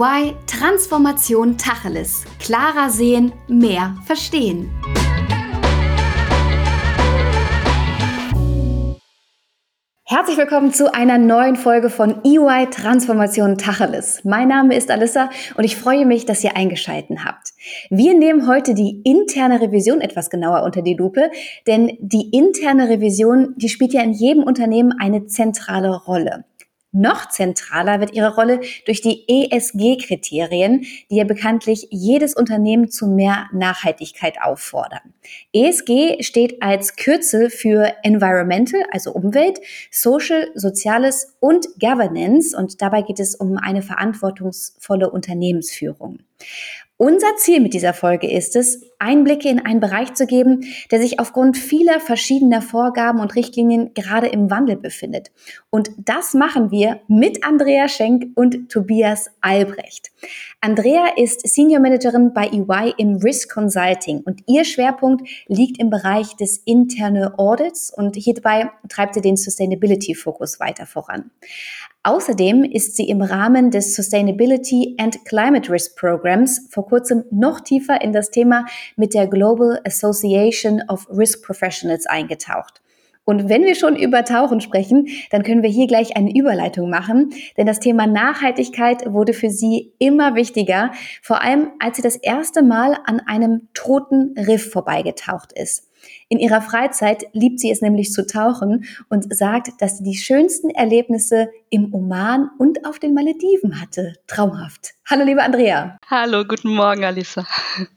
EY Transformation Tacheles. Klarer sehen, mehr verstehen. Herzlich willkommen zu einer neuen Folge von EY Transformation Tacheles. Mein Name ist Alissa und ich freue mich, dass ihr eingeschalten habt. Wir nehmen heute die interne Revision etwas genauer unter die Lupe, denn die interne Revision, die spielt ja in jedem Unternehmen eine zentrale Rolle. Noch zentraler wird ihre Rolle durch die ESG-Kriterien, die ja bekanntlich jedes Unternehmen zu mehr Nachhaltigkeit auffordern. ESG steht als Kürzel für Environmental, also Umwelt, Social, Soziales und Governance und dabei geht es um eine verantwortungsvolle Unternehmensführung. Unser Ziel mit dieser Folge ist es, Einblicke in einen Bereich zu geben, der sich aufgrund vieler verschiedener Vorgaben und Richtlinien gerade im Wandel befindet. Und das machen wir mit Andrea Schenk und Tobias Albrecht. Andrea ist Senior Managerin bei EY im Risk Consulting und ihr Schwerpunkt liegt im Bereich des Internal Audits und hierbei treibt sie den Sustainability-Fokus weiter voran. Außerdem ist sie im Rahmen des Sustainability and Climate Risk Programs vor kurzem noch tiefer in das Thema mit der Global Association of Risk Professionals eingetaucht. Und wenn wir schon über Tauchen sprechen, dann können wir hier gleich eine Überleitung machen, denn das Thema Nachhaltigkeit wurde für sie immer wichtiger, vor allem als sie das erste Mal an einem toten Riff vorbeigetaucht ist. In ihrer Freizeit liebt sie es nämlich zu tauchen und sagt, dass sie die schönsten Erlebnisse im Oman und auf den Malediven hatte. Traumhaft. Hallo, liebe Andrea. Hallo, guten Morgen, Alisa.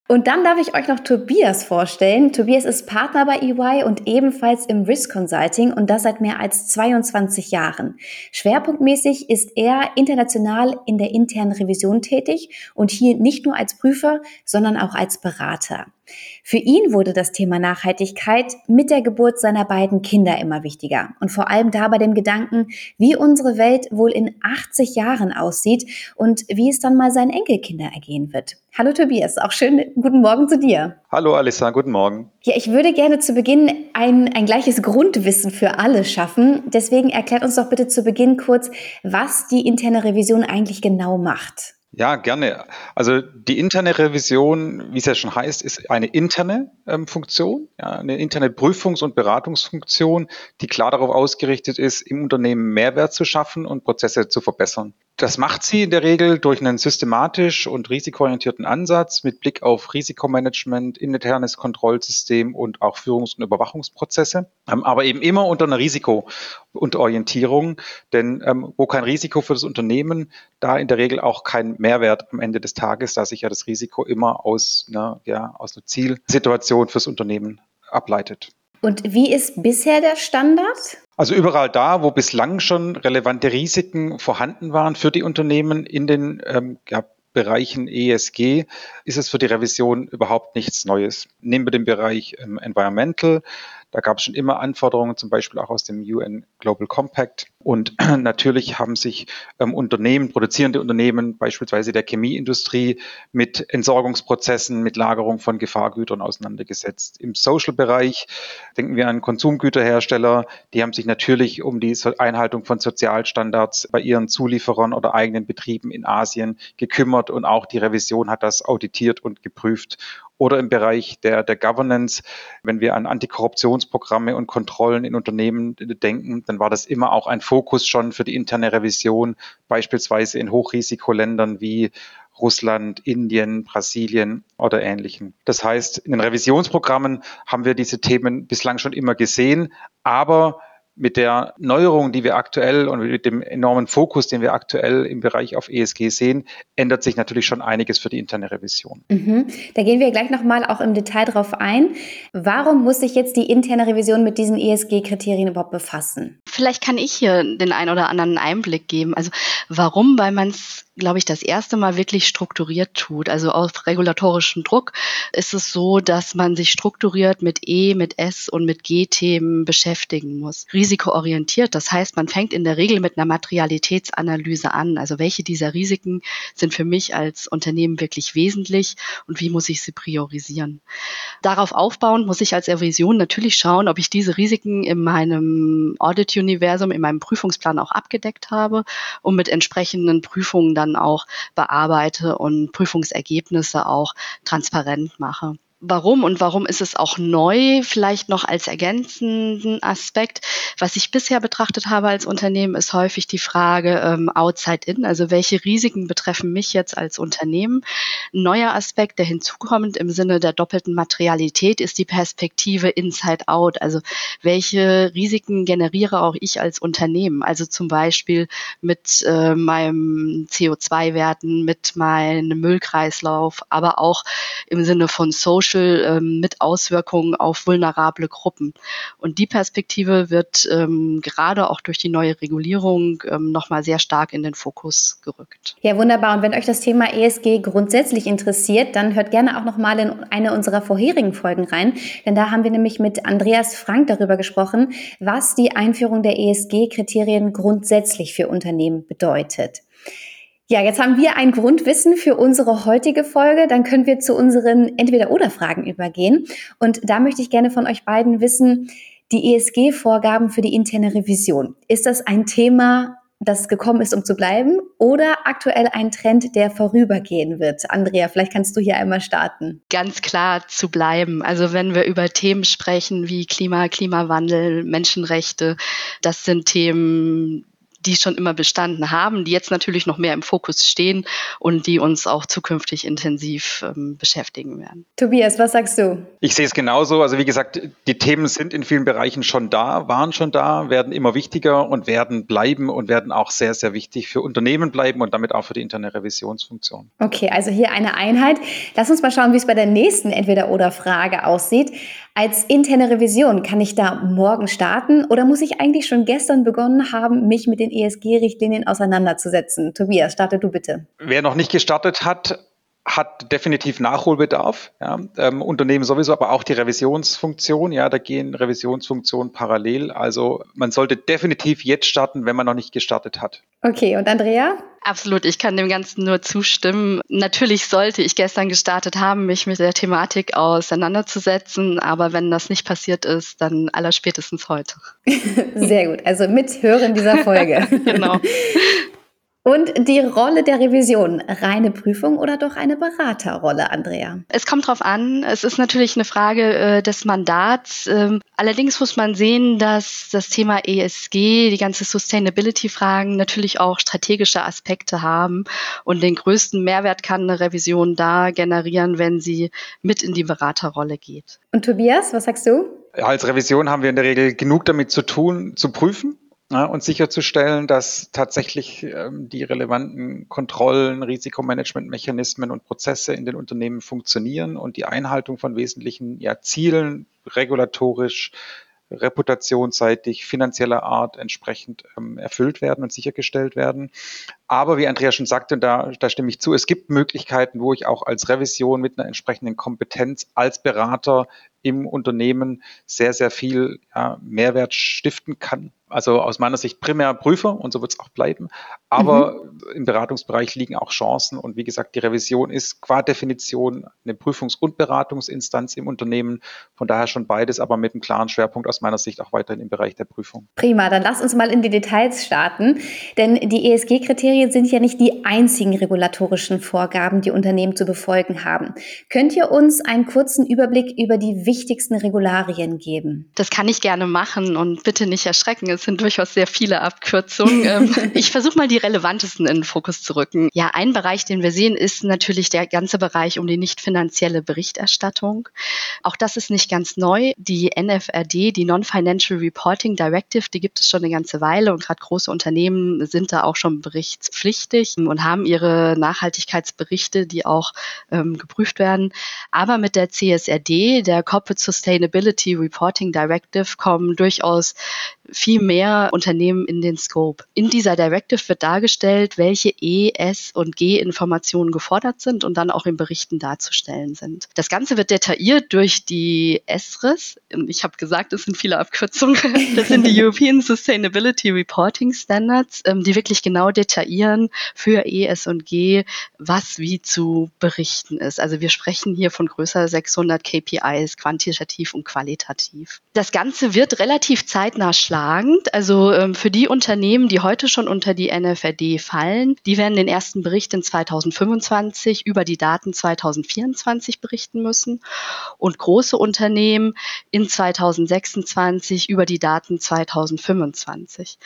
Und dann darf ich euch noch Tobias vorstellen. Tobias ist Partner bei EY und ebenfalls im Risk Consulting und das seit mehr als 22 Jahren. Schwerpunktmäßig ist er international in der internen Revision tätig und hier nicht nur als Prüfer, sondern auch als Berater. Für ihn wurde das Thema Nachhaltigkeit mit der Geburt seiner beiden Kinder immer wichtiger und vor allem da bei dem Gedanken, wie unsere Welt wohl in 80 Jahren aussieht und wie es dann mal seinen Enkelkinder ergehen wird. Hallo Tobias, auch schön guten Morgen zu dir. Hallo Alissa, guten Morgen. Ja, ich würde gerne zu Beginn ein, ein gleiches Grundwissen für alle schaffen. Deswegen erklärt uns doch bitte zu Beginn kurz, was die interne Revision eigentlich genau macht. Ja, gerne. Also die interne Revision, wie es ja schon heißt, ist eine interne ähm, Funktion, ja, eine interne Prüfungs- und Beratungsfunktion, die klar darauf ausgerichtet ist, im Unternehmen Mehrwert zu schaffen und Prozesse zu verbessern. Das macht sie in der Regel durch einen systematisch und risikoorientierten Ansatz mit Blick auf Risikomanagement, internes Kontrollsystem und auch Führungs- und Überwachungsprozesse, ähm, aber eben immer unter einer Risiko- und Orientierung. Denn ähm, wo kein Risiko für das Unternehmen, da in der Regel auch kein Mehrwert am Ende des Tages, da sich ja das Risiko immer aus, einer, ja, aus einer Zielsituation fürs Unternehmen ableitet. Und wie ist bisher der Standard? Also überall da, wo bislang schon relevante Risiken vorhanden waren für die Unternehmen in den ähm, ja, Bereichen ESG, ist es für die Revision überhaupt nichts Neues. Nehmen wir den Bereich ähm, Environmental, da gab es schon immer Anforderungen, zum Beispiel auch aus dem UN Global Compact. Und natürlich haben sich ähm, Unternehmen, produzierende Unternehmen, beispielsweise der Chemieindustrie, mit Entsorgungsprozessen, mit Lagerung von Gefahrgütern auseinandergesetzt. Im Social-Bereich denken wir an Konsumgüterhersteller, die haben sich natürlich um die Einhaltung von Sozialstandards bei ihren Zulieferern oder eigenen Betrieben in Asien gekümmert und auch die Revision hat das auditiert und geprüft oder im Bereich der, der Governance, wenn wir an Antikorruptionsprogramme und Kontrollen in Unternehmen denken, dann war das immer auch ein Fokus schon für die interne Revision, beispielsweise in Hochrisikoländern wie Russland, Indien, Brasilien oder ähnlichen. Das heißt, in den Revisionsprogrammen haben wir diese Themen bislang schon immer gesehen, aber mit der Neuerung, die wir aktuell und mit dem enormen Fokus, den wir aktuell im Bereich auf ESG sehen, ändert sich natürlich schon einiges für die interne Revision. Mhm. Da gehen wir gleich nochmal auch im Detail drauf ein. Warum muss sich jetzt die interne Revision mit diesen ESG-Kriterien überhaupt befassen? Vielleicht kann ich hier den einen oder anderen Einblick geben. Also warum? Weil man es glaube ich, das erste Mal wirklich strukturiert tut. Also auf regulatorischen Druck ist es so, dass man sich strukturiert mit E, mit S und mit G-Themen beschäftigen muss. Risikoorientiert. Das heißt, man fängt in der Regel mit einer Materialitätsanalyse an. Also welche dieser Risiken sind für mich als Unternehmen wirklich wesentlich und wie muss ich sie priorisieren? Darauf aufbauend muss ich als Revision natürlich schauen, ob ich diese Risiken in meinem Audit-Universum, in meinem Prüfungsplan auch abgedeckt habe und mit entsprechenden Prüfungen dann auch bearbeite und Prüfungsergebnisse auch transparent mache warum und warum ist es auch neu, vielleicht noch als ergänzenden Aspekt. Was ich bisher betrachtet habe als Unternehmen, ist häufig die Frage ähm, outside in, also welche Risiken betreffen mich jetzt als Unternehmen. Ein neuer Aspekt, der hinzukommt im Sinne der doppelten Materialität, ist die Perspektive inside out, also welche Risiken generiere auch ich als Unternehmen, also zum Beispiel mit äh, meinem CO2-Werten, mit meinem Müllkreislauf, aber auch im Sinne von Social Social ähm, mit Auswirkungen auf vulnerable Gruppen. Und die Perspektive wird ähm, gerade auch durch die neue Regulierung ähm, nochmal sehr stark in den Fokus gerückt. Ja, wunderbar. Und wenn euch das Thema ESG grundsätzlich interessiert, dann hört gerne auch nochmal in eine unserer vorherigen Folgen rein. Denn da haben wir nämlich mit Andreas Frank darüber gesprochen, was die Einführung der ESG-Kriterien grundsätzlich für Unternehmen bedeutet. Ja, jetzt haben wir ein Grundwissen für unsere heutige Folge. Dann können wir zu unseren Entweder-Oder-Fragen übergehen. Und da möchte ich gerne von euch beiden wissen, die ESG-Vorgaben für die interne Revision. Ist das ein Thema, das gekommen ist, um zu bleiben oder aktuell ein Trend, der vorübergehen wird? Andrea, vielleicht kannst du hier einmal starten. Ganz klar zu bleiben. Also wenn wir über Themen sprechen wie Klima, Klimawandel, Menschenrechte, das sind Themen, die schon immer bestanden haben, die jetzt natürlich noch mehr im Fokus stehen und die uns auch zukünftig intensiv ähm, beschäftigen werden. Tobias, was sagst du? Ich sehe es genauso. Also wie gesagt, die Themen sind in vielen Bereichen schon da, waren schon da, werden immer wichtiger und werden bleiben und werden auch sehr, sehr wichtig für Unternehmen bleiben und damit auch für die interne Revisionsfunktion. Okay, also hier eine Einheit. Lass uns mal schauen, wie es bei der nächsten Entweder-Oder-Frage aussieht. Als interne Revision kann ich da morgen starten oder muss ich eigentlich schon gestern begonnen haben, mich mit den ESG-Richtlinien auseinanderzusetzen? Tobias, starte du bitte. Wer noch nicht gestartet hat, hat definitiv Nachholbedarf. Ja. Ähm, Unternehmen sowieso, aber auch die Revisionsfunktion. Ja, da gehen Revisionsfunktionen parallel. Also man sollte definitiv jetzt starten, wenn man noch nicht gestartet hat. Okay, und Andrea? Absolut, ich kann dem Ganzen nur zustimmen. Natürlich sollte ich gestern gestartet haben, mich mit der Thematik auseinanderzusetzen, aber wenn das nicht passiert ist, dann allerspätestens heute. Sehr gut, also mithören dieser Folge. genau. Und die Rolle der Revision, reine Prüfung oder doch eine Beraterrolle, Andrea? Es kommt drauf an. Es ist natürlich eine Frage äh, des Mandats. Ähm, allerdings muss man sehen, dass das Thema ESG, die ganze Sustainability-Fragen natürlich auch strategische Aspekte haben. Und den größten Mehrwert kann eine Revision da generieren, wenn sie mit in die Beraterrolle geht. Und Tobias, was sagst du? Als Revision haben wir in der Regel genug damit zu tun, zu prüfen ja, und sicherzustellen, dass tatsächlich ähm, die relevanten Kontrollen, Risikomanagementmechanismen und Prozesse in den Unternehmen funktionieren und die Einhaltung von wesentlichen ja, Zielen regulatorisch reputationsseitig, finanzieller Art entsprechend ähm, erfüllt werden und sichergestellt werden. Aber wie Andrea schon sagte, da, da stimme ich zu, es gibt Möglichkeiten, wo ich auch als Revision mit einer entsprechenden Kompetenz als Berater im Unternehmen sehr, sehr viel ja, Mehrwert stiften kann. Also aus meiner Sicht primär Prüfer und so wird es auch bleiben. Aber mhm. im Beratungsbereich liegen auch Chancen. Und wie gesagt, die Revision ist qua Definition eine Prüfungs- und Beratungsinstanz im Unternehmen. Von daher schon beides, aber mit einem klaren Schwerpunkt aus meiner Sicht auch weiterhin im Bereich der Prüfung. Prima, dann lass uns mal in die Details starten. Denn die ESG-Kriterien sind ja nicht die einzigen regulatorischen Vorgaben, die Unternehmen zu befolgen haben. Könnt ihr uns einen kurzen Überblick über die wichtigsten Regularien geben? Das kann ich gerne machen und bitte nicht erschrecken. Es sind durchaus sehr viele Abkürzungen. Ähm, ich versuche mal die relevantesten in den Fokus zu rücken. Ja, ein Bereich, den wir sehen, ist natürlich der ganze Bereich um die nicht finanzielle Berichterstattung. Auch das ist nicht ganz neu. Die NFRD, die Non-Financial Reporting Directive, die gibt es schon eine ganze Weile und gerade große Unternehmen sind da auch schon berichtspflichtig und haben ihre Nachhaltigkeitsberichte, die auch ähm, geprüft werden. Aber mit der CSRD, der Corporate Sustainability Reporting Directive, kommen durchaus viel mehr Unternehmen in den Scope. In dieser Directive wird dargestellt, welche E, S und G-Informationen gefordert sind und dann auch in Berichten darzustellen sind. Das Ganze wird detailliert durch die ESRIS. Ich habe gesagt, es sind viele Abkürzungen. Das sind die European Sustainability Reporting Standards, ähm, die wirklich genau detaillieren für E, S und G, was wie zu berichten ist. Also wir sprechen hier von größer 600 KPIs, quantitativ und qualitativ. Das Ganze wird relativ zeitnah schlagend. Also ähm, für die Unternehmen, die heute schon unter die NFRD fallen, die werden den ersten Bericht in 2025 über die Daten 2024 berichten müssen und große Unternehmen in 2026 über die Daten 2025.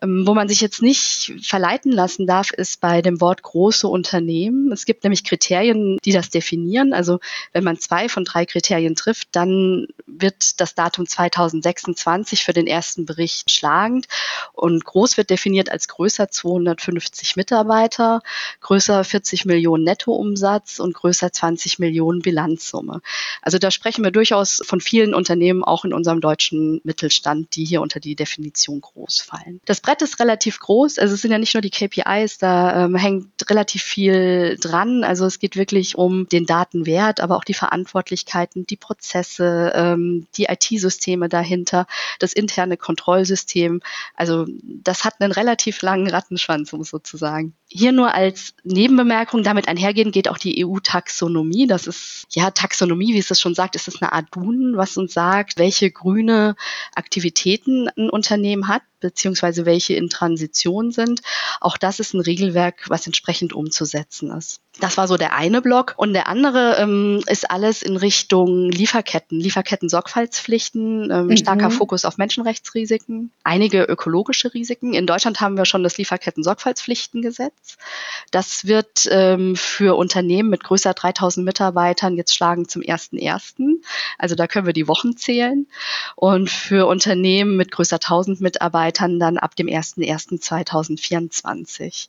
Ähm, wo man sich jetzt nicht verleiten lassen darf, ist bei dem Wort große Unternehmen. Es gibt nämlich Kriterien, die das definieren. Also wenn man zwei von drei Kriterien trifft, dann wird das Datum 2026 für den ersten Bericht schlagend. Und groß wird definiert als größer 250 Mitarbeiter, größer 40 Millionen Nettoumsatz und größer 20 Millionen Bilanzsumme. Also da sprechen wir durchaus von vielen Unternehmen, auch in unserem deutschen Mittelstand, die hier unter die Definition groß fallen. Das Brett ist relativ groß, also es sind ja nicht nur die KPIs, da ähm, hängt relativ viel dran. Also es geht wirklich um den Datenwert, aber auch die Verantwortlichkeiten, die Prozesse, ähm, die IT-Systeme dahinter, das interne Kontrollsystem. Also das hat einen relativ langen Rattenschwanz, um sozusagen. Hier nur als Nebenbemerkung, damit einhergehen geht auch die EU-Taxonomie. Das ist, ja, Taxonomie, wie es das schon sagt, ist es eine Art Duden, was uns sagt, welche grüne Aktivitäten ein Unternehmen hat beziehungsweise welche in Transition sind. Auch das ist ein Regelwerk, was entsprechend umzusetzen ist. Das war so der eine Block. Und der andere ähm, ist alles in Richtung Lieferketten, Lieferketten-Sorgfaltspflichten, ähm, mhm. starker Fokus auf Menschenrechtsrisiken, einige ökologische Risiken. In Deutschland haben wir schon das Lieferketten-Sorgfaltspflichtengesetz. Das wird ähm, für Unternehmen mit größer 3000 Mitarbeitern jetzt schlagen zum 1.1. Also da können wir die Wochen zählen. Und für Unternehmen mit größer 1000 Mitarbeitern dann ab dem 1.1.2024.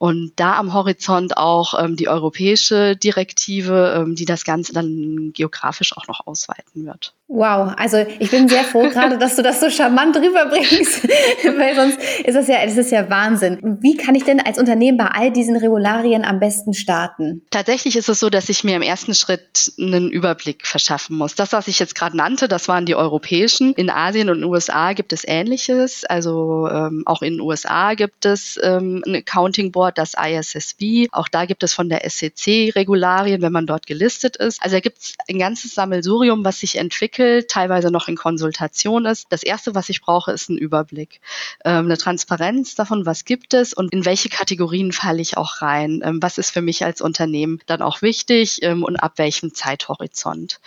Und da am Horizont auch ähm, die europäische Direktive, ähm, die das Ganze dann geografisch auch noch ausweiten wird. Wow, also ich bin sehr froh gerade, dass du das so charmant rüberbringst, weil sonst ist das ja, das ist ja Wahnsinn. Wie kann ich denn als Unternehmen bei all diesen Regularien am besten starten? Tatsächlich ist es so, dass ich mir im ersten Schritt einen Überblick verschaffen muss. Das, was ich jetzt gerade nannte, das waren die europäischen. In Asien und den USA gibt es Ähnliches. Also ähm, auch in den USA gibt es ähm, ein Accounting Board, das ISSB. Auch da gibt es von der SEC Regularien, wenn man dort gelistet ist. Also da gibt es ein ganzes Sammelsurium, was sich entwickelt teilweise noch in Konsultation ist. Das Erste, was ich brauche, ist ein Überblick, ähm, eine Transparenz davon, was gibt es und in welche Kategorien falle ich auch rein, ähm, was ist für mich als Unternehmen dann auch wichtig ähm, und ab welchem Zeithorizont.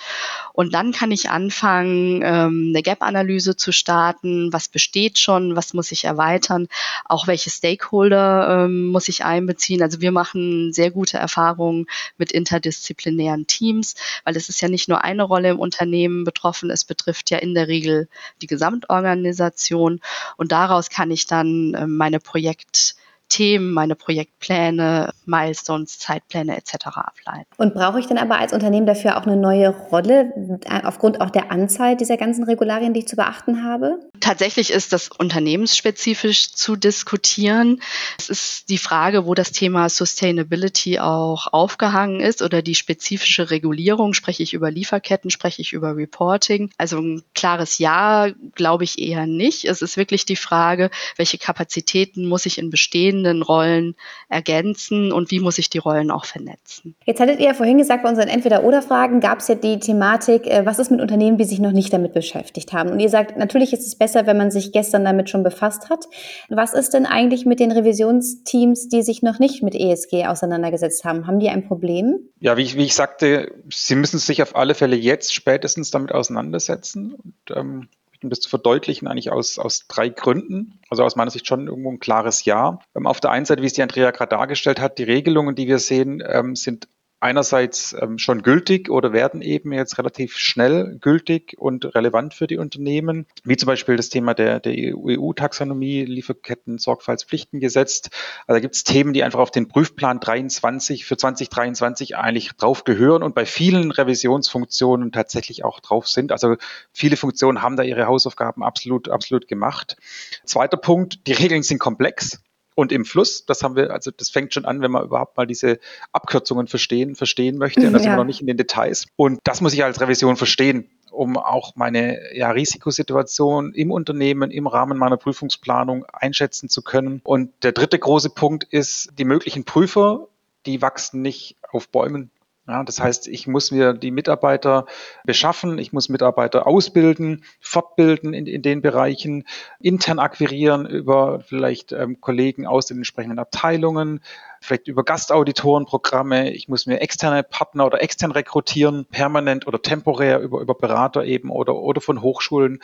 Und dann kann ich anfangen, eine Gap-Analyse zu starten, was besteht schon, was muss ich erweitern, auch welche Stakeholder muss ich einbeziehen. Also wir machen sehr gute Erfahrungen mit interdisziplinären Teams, weil es ist ja nicht nur eine Rolle im Unternehmen betroffen, betroffen. Es betrifft ja in der Regel die Gesamtorganisation und daraus kann ich dann äh, meine Projekt Themen, meine Projektpläne, Milestones, Zeitpläne etc. ableiten. Und brauche ich dann aber als Unternehmen dafür auch eine neue Rolle, äh, aufgrund auch der Anzahl dieser ganzen Regularien, die ich zu beachten habe? Tatsächlich ist das unternehmensspezifisch zu diskutieren. Es ist die Frage, wo das Thema Sustainability auch aufgehangen ist oder die spezifische Regulierung. Spreche ich über Lieferketten, spreche ich über Reporting? Also ein klares Ja glaube ich eher nicht. Es ist wirklich die Frage, welche Kapazitäten muss ich in bestehenden bestehenden Rollen ergänzen und wie muss ich die Rollen auch vernetzen. Jetzt hattet ihr ja vorhin gesagt, bei unseren Entweder-Oder-Fragen gab es ja die Thematik, äh, was ist mit Unternehmen, die sich noch nicht damit beschäftigt haben? Und ihr sagt, natürlich ist es besser, wenn man sich gestern damit schon befasst hat. Was ist denn eigentlich mit den Revisionsteams, die sich noch nicht mit ESG auseinandergesetzt haben? Haben die ein Problem? Ja, wie ich, wie ich sagte, sie müssen sich auf alle Fälle jetzt spätestens damit auseinandersetzen. Und, ähm, um das zu verdeutlichen, eigentlich aus, aus drei Gründen. Also aus meiner Sicht schon irgendwo ein klares Ja. Ähm, auf der einen Seite, wie es die Andrea gerade dargestellt hat, die Regelungen, die wir sehen, ähm, sind einerseits ähm, schon gültig oder werden eben jetzt relativ schnell gültig und relevant für die Unternehmen, wie zum Beispiel das Thema der, der EU-Taxonomie, Lieferketten, Sorgfaltspflichtengesetz. Also da gibt es Themen, die einfach auf den Prüfplan 23 für 2023 eigentlich drauf gehören und bei vielen Revisionsfunktionen tatsächlich auch drauf sind. Also viele Funktionen haben da ihre Hausaufgaben absolut, absolut gemacht. Zweiter Punkt, die Regeln sind komplex und im Fluss. Das haben wir, also das fängt schon an, wenn man überhaupt mal diese Abkürzungen verstehen, verstehen möchte. Und da sind wir noch nicht in den Details. Und das muss ich als Revision verstehen, um auch meine ja, Risikosituation im Unternehmen im Rahmen meiner Prüfungsplanung einschätzen zu können. Und der dritte große Punkt ist, die möglichen Prüfer, die wachsen nicht auf Bäumen, ja, das heißt, ich muss mir die Mitarbeiter beschaffen, ich muss Mitarbeiter ausbilden, fortbilden in, in den Bereichen, intern akquirieren über vielleicht ähm, Kollegen aus den entsprechenden Abteilungen, vielleicht über Gastauditorenprogramme. Ich muss mir externe Partner oder extern rekrutieren, permanent oder temporär über, über Berater eben oder, oder von Hochschulen,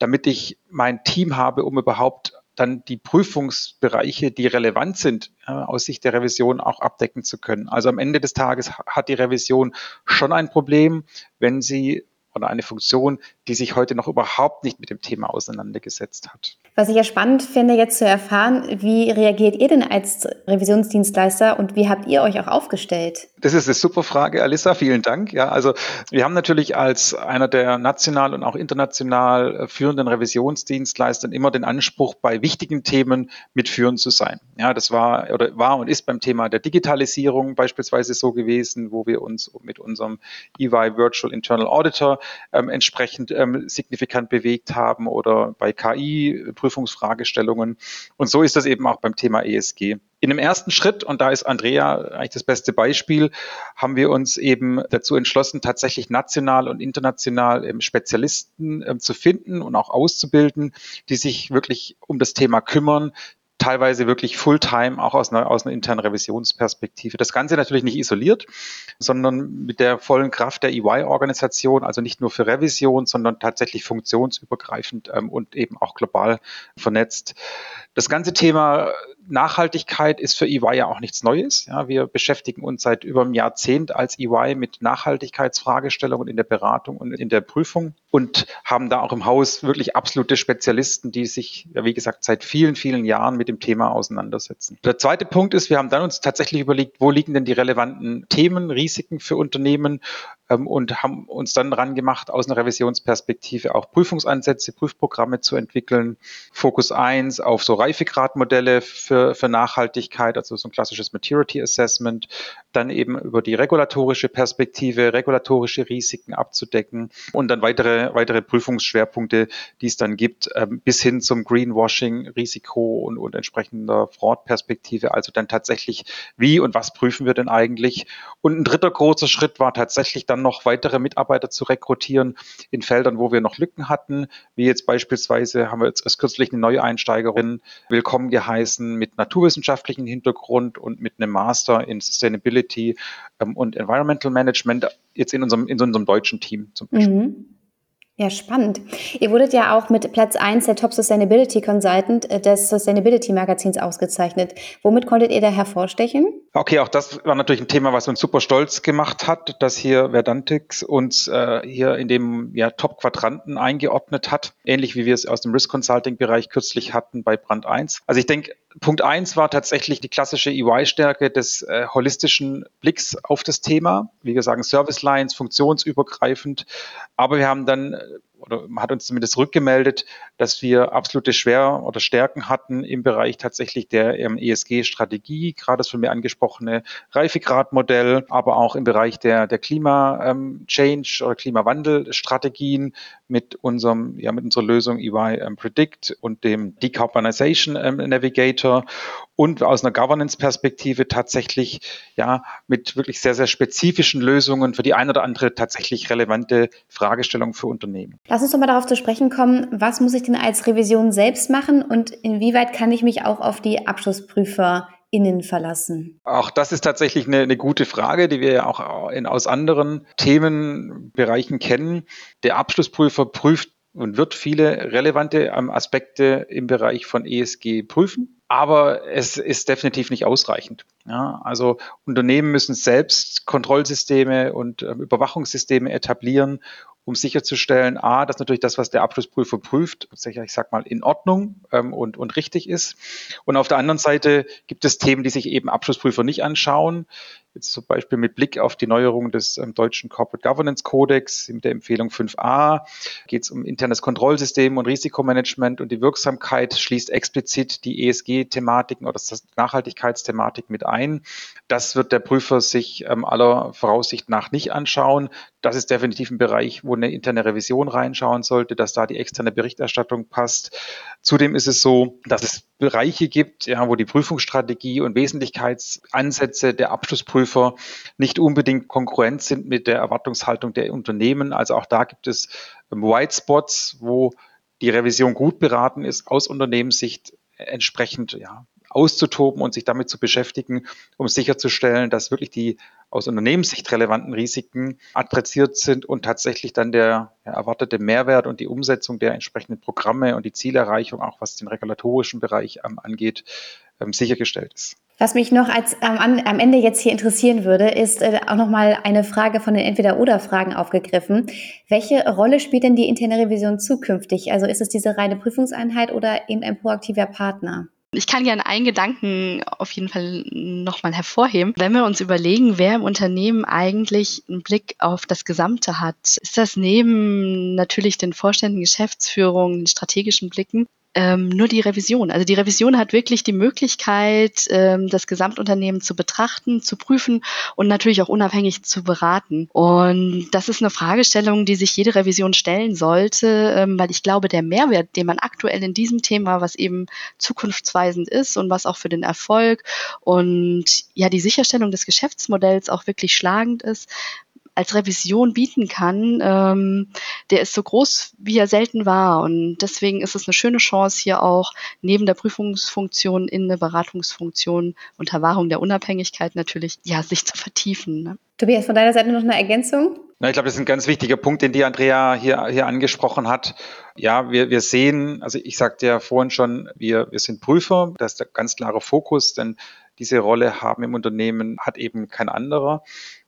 damit ich mein Team habe, um überhaupt dann die Prüfungsbereiche, die relevant sind, äh, aus Sicht der Revision auch abdecken zu können. Also am Ende des Tages hat die Revision schon ein Problem, wenn sie oder eine Funktion, die sich heute noch überhaupt nicht mit dem Thema auseinandergesetzt hat. Was ich ja spannend finde, jetzt zu erfahren, wie reagiert ihr denn als Revisionsdienstleister und wie habt ihr euch auch aufgestellt? Das ist eine super Frage, Alissa. Vielen Dank. Ja, also wir haben natürlich als einer der national und auch international führenden Revisionsdienstleistern immer den Anspruch, bei wichtigen Themen mitführend zu sein. Ja, das war oder war und ist beim Thema der Digitalisierung beispielsweise so gewesen, wo wir uns mit unserem EY Virtual Internal Auditor ähm, entsprechend ähm, signifikant bewegt haben oder bei KI Prüfungsfragestellungen. Und so ist das eben auch beim Thema ESG. In dem ersten Schritt, und da ist Andrea eigentlich das beste Beispiel, haben wir uns eben dazu entschlossen, tatsächlich national und international ähm, Spezialisten ähm, zu finden und auch auszubilden, die sich wirklich um das Thema kümmern, teilweise wirklich Fulltime, auch aus einer, aus einer internen Revisionsperspektive. Das Ganze natürlich nicht isoliert, sondern mit der vollen Kraft der EY-Organisation, also nicht nur für Revision, sondern tatsächlich funktionsübergreifend ähm, und eben auch global vernetzt. Das ganze Thema Nachhaltigkeit ist für EY ja auch nichts Neues. Ja, wir beschäftigen uns seit über einem Jahrzehnt als EY mit Nachhaltigkeitsfragestellungen in der Beratung und in der Prüfung und haben da auch im Haus wirklich absolute Spezialisten, die sich, ja, wie gesagt, seit vielen, vielen Jahren mit dem Thema auseinandersetzen. Der zweite Punkt ist, wir haben dann uns tatsächlich überlegt, wo liegen denn die relevanten Themen, Risiken für Unternehmen und haben uns dann dran gemacht, aus einer Revisionsperspektive auch Prüfungsansätze, Prüfprogramme zu entwickeln. Fokus 1 auf so Reifegradmodelle für, für Nachhaltigkeit, also so ein klassisches Maturity Assessment, dann eben über die regulatorische Perspektive, regulatorische Risiken abzudecken und dann weitere, weitere Prüfungsschwerpunkte, die es dann gibt, ähm, bis hin zum Greenwashing, Risiko und, und entsprechender Fraud-Perspektive. Also dann tatsächlich, wie und was prüfen wir denn eigentlich? Und ein dritter großer Schritt war tatsächlich dann noch weitere Mitarbeiter zu rekrutieren in Feldern, wo wir noch Lücken hatten, wie jetzt beispielsweise haben wir jetzt erst kürzlich eine neue Einsteigerin willkommen geheißen mit naturwissenschaftlichen Hintergrund und mit einem Master in Sustainability ähm, und Environmental Management jetzt in unserem, in unserem deutschen Team zum Beispiel. Mhm. Ja, spannend. Ihr wurdet ja auch mit Platz 1 der Top Sustainability Consultant äh, des Sustainability Magazins ausgezeichnet. Womit konntet ihr da hervorstechen? Okay, auch das war natürlich ein Thema, was uns super stolz gemacht hat, dass hier Verdantix uns äh, hier in dem ja, Top-Quadranten eingeordnet hat, ähnlich wie wir es aus dem Risk Consulting-Bereich kürzlich hatten bei Brand 1. Also ich denke, Punkt 1 war tatsächlich die klassische EY-Stärke des äh, holistischen Blicks auf das Thema. Wie wir sagen, Service Lines, funktionsübergreifend. Aber wir haben dann oder hat uns zumindest rückgemeldet, dass wir absolute Schwer- oder Stärken hatten im Bereich tatsächlich der ähm, ESG-Strategie, gerade das von mir angesprochene Reifegradmodell, aber auch im Bereich der, der Klima-Change ähm, oder Klimawandelstrategien mit unserem, ja, mit unserer Lösung EY ähm, Predict und dem Decarbonization Navigator und aus einer Governance-Perspektive tatsächlich ja mit wirklich sehr, sehr spezifischen Lösungen für die eine oder andere tatsächlich relevante Fragestellung für Unternehmen. Lass uns doch mal darauf zu sprechen kommen, was muss ich denn als Revision selbst machen und inwieweit kann ich mich auch auf die Abschlussprüfer innen verlassen? Auch das ist tatsächlich eine, eine, gute Frage, die wir ja auch in, aus anderen Themenbereichen kennen. Der Abschlussprüfer prüft und wird viele relevante ähm, Aspekte im Bereich von ESG prüfen aber es ist definitiv nicht ausreichend. Ja, also Unternehmen müssen selbst Kontrollsysteme und äh, Überwachungssysteme etablieren, um sicherzustellen, a, dass natürlich das, was der Abschlussprüfer prüft, ich sag mal, in Ordnung ähm, und, und richtig ist. Und auf der anderen Seite gibt es Themen, die sich eben Abschlussprüfer nicht anschauen. Jetzt zum Beispiel mit Blick auf die Neuerung des ähm, deutschen Corporate Governance Codex mit der Empfehlung 5a geht es um internes Kontrollsystem und Risikomanagement und die Wirksamkeit schließt explizit die ESG-Thematiken oder das Nachhaltigkeitsthematik mit ein. Das wird der Prüfer sich ähm, aller Voraussicht nach nicht anschauen. Das ist definitiv ein Bereich, wo eine interne Revision reinschauen sollte, dass da die externe Berichterstattung passt. Zudem ist es so, dass es Bereiche gibt, ja, wo die Prüfungsstrategie und Wesentlichkeitsansätze der Abschlussprüfer nicht unbedingt konkurrent sind mit der Erwartungshaltung der Unternehmen. Also auch da gibt es White Spots, wo die Revision gut beraten ist, aus Unternehmenssicht entsprechend ja, auszutoben und sich damit zu beschäftigen, um sicherzustellen, dass wirklich die aus Unternehmenssicht relevanten Risiken adressiert sind und tatsächlich dann der erwartete Mehrwert und die Umsetzung der entsprechenden Programme und die Zielerreichung, auch was den regulatorischen Bereich ähm, angeht, ähm, sichergestellt ist. Was mich noch als ähm, am Ende jetzt hier interessieren würde, ist äh, auch nochmal eine Frage von den Entweder-Oder-Fragen aufgegriffen. Welche Rolle spielt denn die interne Revision zukünftig? Also ist es diese reine Prüfungseinheit oder eben ein proaktiver Partner? Ich kann gerne einen Gedanken auf jeden Fall nochmal hervorheben. Wenn wir uns überlegen, wer im Unternehmen eigentlich einen Blick auf das Gesamte hat, ist das neben natürlich den Vorständen, Geschäftsführungen, den strategischen Blicken ähm, nur die Revision. Also die Revision hat wirklich die Möglichkeit, ähm, das Gesamtunternehmen zu betrachten, zu prüfen und natürlich auch unabhängig zu beraten. Und das ist eine Fragestellung, die sich jede Revision stellen sollte, ähm, weil ich glaube, der Mehrwert, den man aktuell in diesem Thema, was eben zukunftsweisend ist und was auch für den Erfolg und ja die Sicherstellung des Geschäftsmodells auch wirklich schlagend ist, als Revision bieten kann, ähm, der ist so groß, wie er selten war. Und deswegen ist es eine schöne Chance, hier auch neben der Prüfungsfunktion in eine Beratungsfunktion unter Wahrung der Unabhängigkeit natürlich, ja, sich zu vertiefen. Ne? Tobias, von deiner Seite noch eine Ergänzung? Na, ich glaube, das ist ein ganz wichtiger Punkt, den die Andrea hier, hier angesprochen hat. Ja, wir, wir sehen, also ich sagte ja vorhin schon, wir, wir sind Prüfer, das ist der ganz klare Fokus, denn diese Rolle haben im Unternehmen, hat eben kein anderer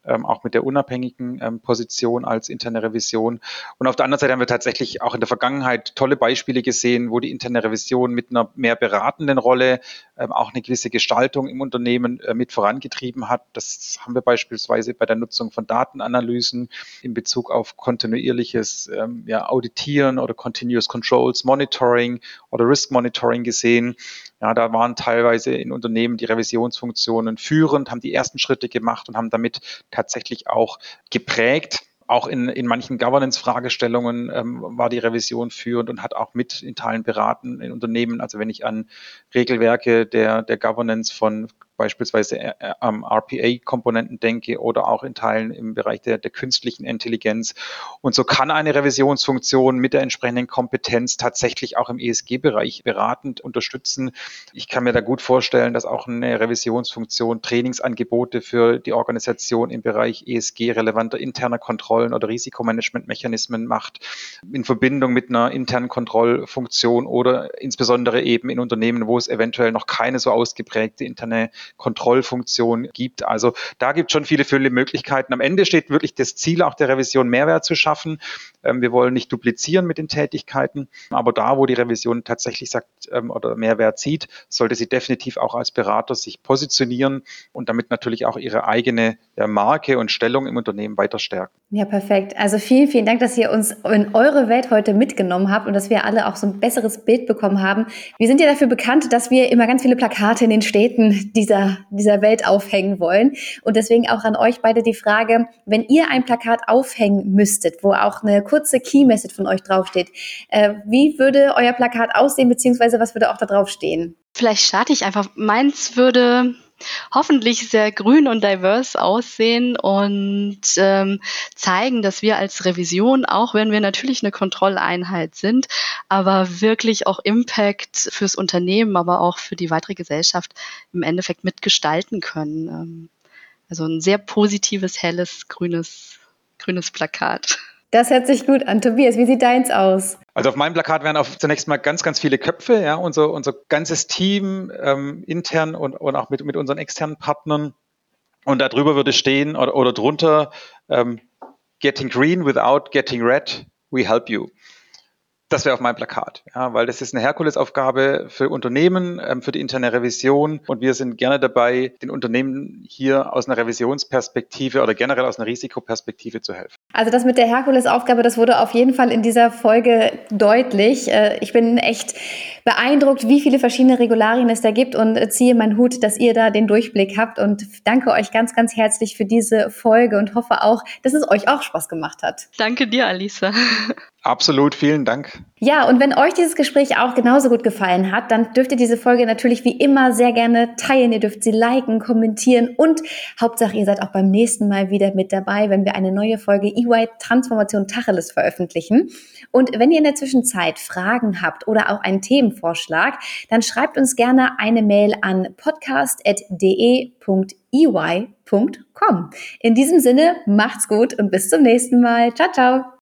ähm, auch mit der unabhängigen ähm, Position als interne Revision. Und auf der anderen Seite haben wir tatsächlich auch in der Vergangenheit tolle Beispiele gesehen, wo die interne Revision mit einer mehr beratenden Rolle ähm, auch eine gewisse Gestaltung im Unternehmen äh, mit vorangetrieben hat. Das haben wir beispielsweise bei der Nutzung von Datenanalysen in Bezug auf kontinuierliches ähm, ja, Auditieren oder Continuous Controls Monitoring oder Risk Monitoring gesehen. Ja, da waren teilweise in Unternehmen die Revisionsfunktionen führend, haben die ersten Schritte gemacht und haben damit tatsächlich auch geprägt. Auch in, in manchen Governance-Fragestellungen ähm, war die Revision führend und hat auch mit in Teilen beraten in Unternehmen. Also wenn ich an Regelwerke der, der Governance von beispielsweise äh, äh, am RPA-Komponenten denke oder auch in Teilen im Bereich der, der künstlichen Intelligenz. Und so kann eine Revisionsfunktion mit der entsprechenden Kompetenz tatsächlich auch im ESG-Bereich beratend unterstützen. Ich kann mir da gut vorstellen, dass auch eine Revisionsfunktion Trainingsangebote für die Organisation im Bereich ESG relevanter interner Kontrollen oder Risikomanagementmechanismen macht, in Verbindung mit einer internen Kontrollfunktion oder insbesondere eben in Unternehmen, wo es eventuell noch keine so ausgeprägte interne Kontrollfunktion gibt. Also da gibt es schon viele, viele Möglichkeiten. Am Ende steht wirklich das Ziel auch der Revision, Mehrwert zu schaffen. Ähm, wir wollen nicht duplizieren mit den Tätigkeiten, aber da, wo die Revision tatsächlich sagt ähm, oder Mehrwert sieht, sollte sie definitiv auch als Berater sich positionieren und damit natürlich auch ihre eigene Marke und Stellung im Unternehmen weiter stärken. Ja, perfekt. Also vielen, vielen Dank, dass ihr uns in eure Welt heute mitgenommen habt und dass wir alle auch so ein besseres Bild bekommen haben. Wir sind ja dafür bekannt, dass wir immer ganz viele Plakate in den Städten dieser, dieser Welt aufhängen wollen. Und deswegen auch an euch beide die Frage, wenn ihr ein Plakat aufhängen müsstet, wo auch eine kurze Key-Message von euch draufsteht. Äh, wie würde euer Plakat aussehen, beziehungsweise was würde auch da draufstehen? Vielleicht starte ich einfach. Meins würde hoffentlich sehr grün und divers aussehen und ähm, zeigen, dass wir als Revision, auch wenn wir natürlich eine Kontrolleinheit sind, aber wirklich auch Impact fürs Unternehmen, aber auch für die weitere Gesellschaft im Endeffekt mitgestalten können. Ähm, also ein sehr positives, helles, grünes, grünes Plakat. Das hört sich gut an. Tobias, wie sieht deins aus? Also auf meinem Plakat wären auf zunächst mal ganz, ganz viele Köpfe, ja, unser, unser ganzes Team ähm, intern und, und auch mit, mit unseren externen Partnern. Und darüber würde stehen oder, oder drunter ähm, Getting Green without getting red, we help you. Das wäre auf meinem Plakat, ja, weil das ist eine Herkulesaufgabe für Unternehmen, ähm, für die interne Revision und wir sind gerne dabei, den Unternehmen hier aus einer Revisionsperspektive oder generell aus einer Risikoperspektive zu helfen. Also das mit der Herkulesaufgabe, das wurde auf jeden Fall in dieser Folge deutlich. Äh, ich bin echt beeindruckt, wie viele verschiedene Regularien es da gibt und ziehe meinen Hut, dass ihr da den Durchblick habt und danke euch ganz, ganz herzlich für diese Folge und hoffe auch, dass es euch auch Spaß gemacht hat. Danke dir, Alisa. Absolut, vielen Dank. Ja, und wenn euch dieses Gespräch auch genauso gut gefallen hat, dann dürft ihr diese Folge natürlich wie immer sehr gerne teilen. Ihr dürft sie liken, kommentieren und Hauptsache, ihr seid auch beim nächsten Mal wieder mit dabei, wenn wir eine neue Folge EY Transformation Tacheles veröffentlichen. Und wenn ihr in der Zwischenzeit Fragen habt oder auch einen Themenvorschlag, dann schreibt uns gerne eine Mail an podcast.de.ey.com. In diesem Sinne, macht's gut und bis zum nächsten Mal. Ciao, ciao.